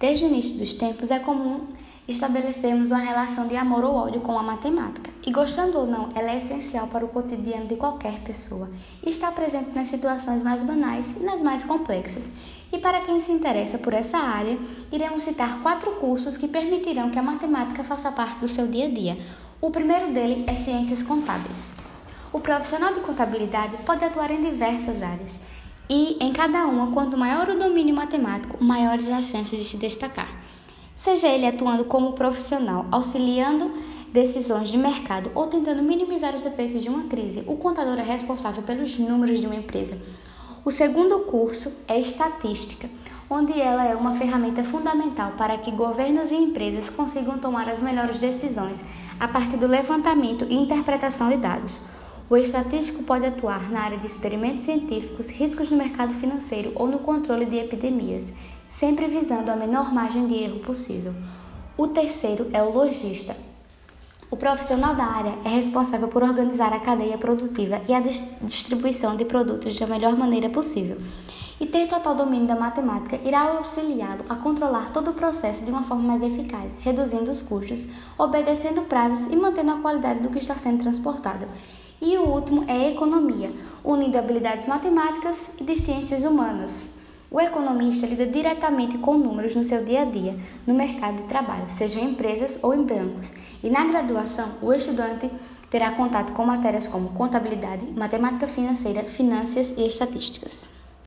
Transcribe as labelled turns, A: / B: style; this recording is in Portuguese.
A: Desde o início dos tempos é comum estabelecermos uma relação de amor ou ódio com a matemática. E gostando ou não, ela é essencial para o cotidiano de qualquer pessoa e está presente nas situações mais banais e nas mais complexas. E para quem se interessa por essa área, iremos citar quatro cursos que permitirão que a matemática faça parte do seu dia a dia. O primeiro dele é Ciências Contábeis. O profissional de contabilidade pode atuar em diversas áreas, e em cada uma, quanto maior o domínio matemático, maiores as chances de se destacar seja ele atuando como profissional, auxiliando decisões de mercado ou tentando minimizar os efeitos de uma crise. O contador é responsável pelos números de uma empresa. O segundo curso é estatística, onde ela é uma ferramenta fundamental para que governos e empresas consigam tomar as melhores decisões a partir do levantamento e interpretação de dados. O estatístico pode atuar na área de experimentos científicos, riscos no mercado financeiro ou no controle de epidemias sempre visando a menor margem de erro possível. O terceiro é o lojista. O profissional da área é responsável por organizar a cadeia produtiva e a distribuição de produtos da melhor maneira possível. E ter total domínio da matemática irá auxiliá-lo a controlar todo o processo de uma forma mais eficaz, reduzindo os custos, obedecendo prazos e mantendo a qualidade do que está sendo transportado. E o último é economia, unindo habilidades matemáticas e de ciências humanas. O economista lida diretamente com números no seu dia a dia, no mercado de trabalho, seja em empresas ou em bancos. E na graduação, o estudante terá contato com matérias como contabilidade, matemática financeira, finanças e estatísticas.